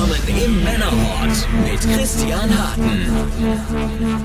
willkommen im Männerhort mit Christian Harten.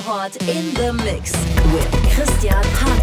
Männerhort in the Mix with Christian.